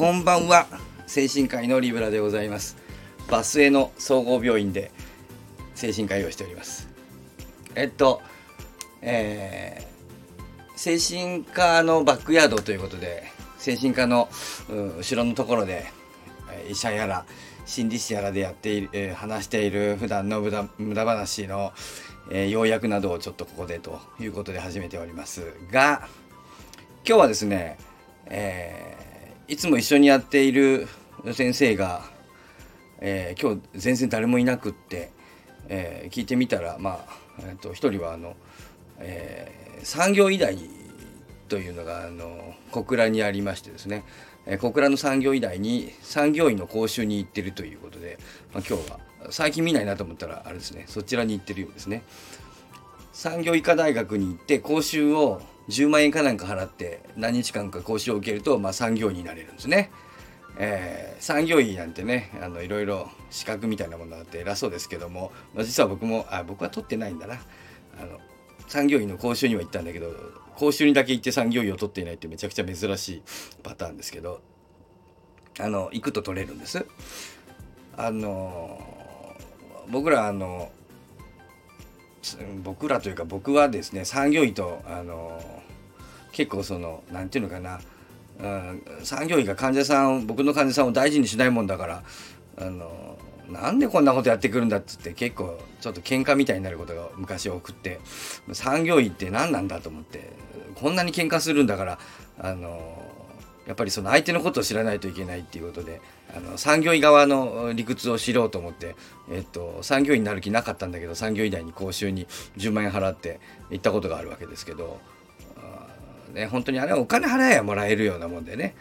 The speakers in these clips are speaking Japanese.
こんばんは。精神科医のリブラでございます。バスへの総合病院で精神科医をしております。えっとえー、精神科のバックヤードということで精神科の後ろのところで医者やら心理師やらでやっている、えー、話している普段の無駄無駄話の、えー、要約などをちょっとここでということで始めておりますが今日はですね、えー、いつも一緒にやっている先生が、えー、今日全然誰もいなくって、えー、聞いてみたらまあ、えー、と一人はあの、えー、産業医大というのがあの小倉にありましてですね、え、小倉の産業医大に産業医の講習に行ってるということで、まあ、今日は最近見ないなと思ったらあれですねそちらに行ってるようですね。産業医科大学に行って講習を10万円かなんか払って何日間か講習を受けると、まあ、産業医になれるんですね。えー、産業医なんてねあのいろいろ資格みたいなものがあって偉そうですけども、まあ、実は僕もあ僕は取ってないんだなあの産業医の講習には行ったんだけど講習にだけ行って産業医を取っていないってめちゃくちゃ珍しいパターンですけどあの行くと取れるんです。あの僕らあの僕らというか僕はですね産業医とあの結構その何て言うのかな、うん、産業医が患者さん僕の患者さんを大事にしないもんだからあのなんでこんなことやってくるんだっつって結構ちょっと喧嘩みたいになることが昔多くって産業医って何なんだと思ってこんなに喧嘩するんだからあのやっぱりその相手のことを知らないといけないっていうことであの産業医側の理屈を知ろうと思って、えっと、産業医になる気なかったんだけど産業医大に講習に10万円払って行ったことがあるわけですけど、ね、本当にあれはお金払えばもらえるようなもんでね、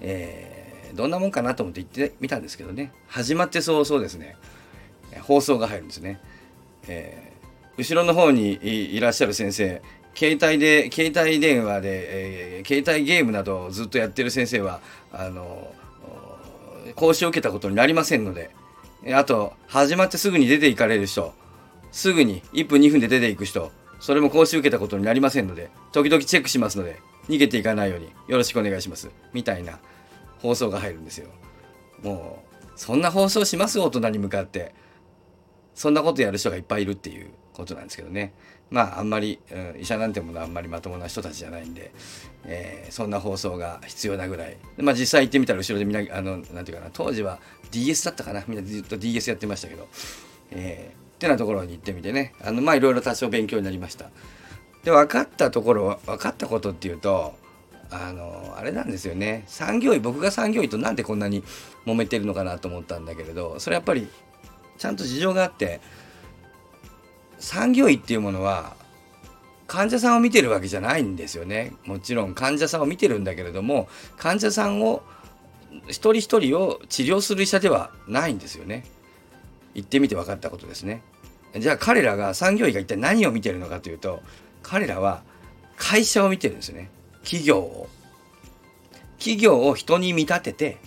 えー、どんなもんかなと思って行ってみたんですけどね始まって早々ですね放送が入るんですね。えー、後ろの方にいらっしゃる先生携帯で携帯電話で、えー、携帯ゲームなどをずっとやってる先生はあの講習を受けたことになりませんのであと始まってすぐに出ていかれる人すぐに1分2分で出ていく人それも講習受けたことになりませんので時々チェックしますので逃げていかないようによろしくお願いしますみたいな放送が入るんですよ。もうそんな放送します？大人に向かって。そんなことやる人がいっぱいいるっていう。ことなんですけどね。まああんまり、うん、医者なんてものはあんまりまともな人たちじゃないんで、えー、そんな放送が必要なぐらい。まあ実際行ってみたら後ろでみんなあのなんていうかな当時は DS だったかな。みんなずっと DS やってましたけど、えー、ってなところに行ってみてね。あのまあいろいろ多少勉強になりました。で分かったところ分かったことっていうとあのあれなんですよね。産業医僕が産業医となんでこんなに揉めてるのかなと思ったんだけれどそれやっぱりちゃんと事情があって産業医っていうものは患者さんを見てるわけじゃないんですよね。もちろん患者さんを見てるんだけれども患者さんを一人一人を治療する医者ではないんですよね。言ってみて分かったことですね。じゃあ彼らが産業医が一体何を見てるのかというと彼らは会社を見てるんですね。企業を。企業を人に見立てて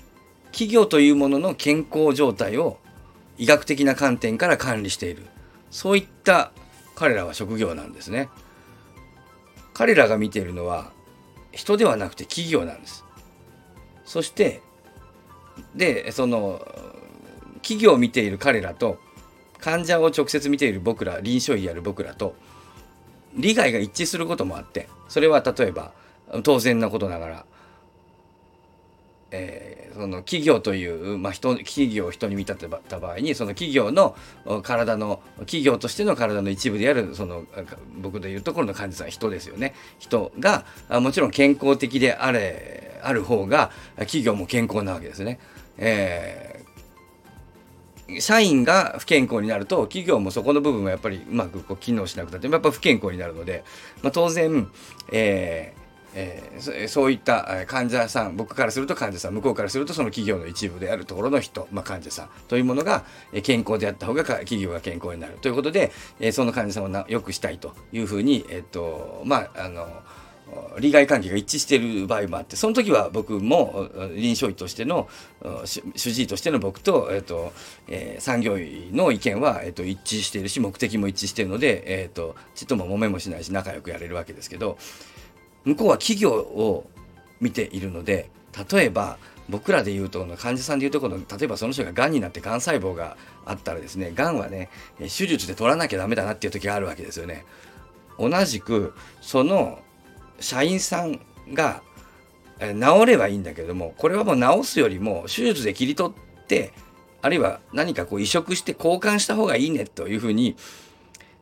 企業というものの健康状態を医学的な観点から管理している。そういった彼らは職業なんですね。彼らが見ているのは人ではなくて企業なんです。そしてでその企業を見ている彼らと患者を直接見ている僕ら臨床医やる僕らと利害が一致することもあってそれは例えば当然なことながらえー、その企業という、まあ人、企業を人に見立てた場合にその企業の体の企業としての体の一部であるその僕でいうところの患者さん人ですよね人がもちろん健康的であれある方が企業も健康なわけですね。えー、社員が不健康になると企業もそこの部分はやっぱりうまくこう機能しなくなってやっぱ不健康になるので、まあ、当然、えーえー、そういった患者さん僕からすると患者さん向こうからするとその企業の一部であるところの人、まあ、患者さんというものが健康であった方が企業が健康になる。ということで、えー、その患者さんを良くしたいというふうに、えーとまあ、あの利害関係が一致している場合もあってその時は僕も臨床医としての主治医としての僕と,、えーとえー、産業医の意見は、えーと、一致しているし目的も一致しているので、えーとちっとも揉めもしないし仲良くやれるわけですけど向こうは企業を見ているので例えば僕らで言うと患者さんで言うとこの例えばその人ががんになってがん細胞があったらですねがんはね手術で取らなきゃダメだなっていう時があるわけですよね。同じくその社員さんが治ればいいんだけどもこれはもう治すよりも手術で切り取ってあるいは何かこう移植して交換した方がいいねというふうに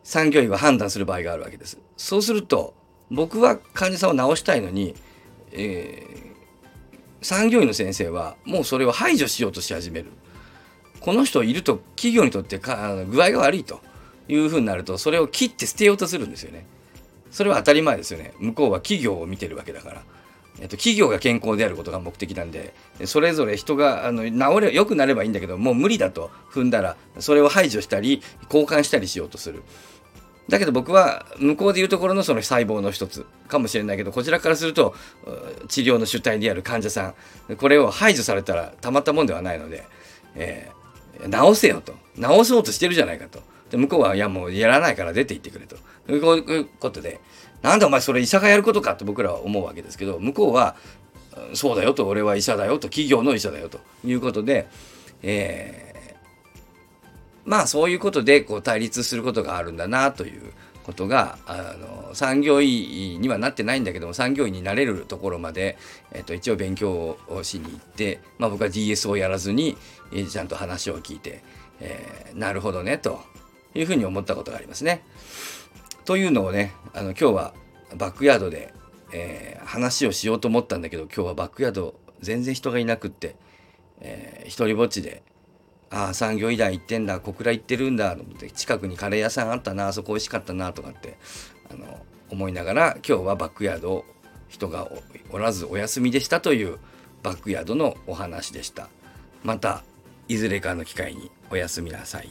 産業医は判断する場合があるわけです。そうすると僕は患者さんを治したいのに、えー、産業医の先生はもうそれを排除しようとし始める。この人いると企業にとってか具合が悪いというふうになるとそれを切って捨てようとするんですよね。それは当たり前ですよね。向こうは企業を見てるわけだから。えっと、企業が健康であることが目的なんでそれぞれ人があの治れ良くなればいいんだけどもう無理だと踏んだらそれを排除したり交換したりしようとする。だけど僕は向こうでいうところのその細胞の一つかもしれないけどこちらからすると治療の主体である患者さんこれを排除されたらたまったもんではないので、えー、治せよと。治そうとしてるじゃないかと。で向こうはいやもうやらないから出て行ってくれと。こういうことでなんでお前それ医者がやることかって僕らは思うわけですけど向こうはそうだよと。俺は医者だよと。企業の医者だよと。いうことで、えーまあそういうことでこう対立することがあるんだなということがあの産業医にはなってないんだけども産業医になれるところまで、えっと、一応勉強をしに行って、まあ、僕は DS をやらずに、え、ちゃんと話を聞いて、えー、なるほどねというふうに思ったことがありますね。というのをねあの今日はバックヤードで、えー、話をしようと思ったんだけど今日はバックヤード全然人がいなくって、えー、一人ぼっちでああ産業医大行ってんだ小倉行ってるんだと思って近くにカレー屋さんあったなあそこ美味しかったなとかってあの思いながら今日はバックヤード人がおらずお休みでしたというバックヤードのお話でした。またいずれかの機会におやすみなさい。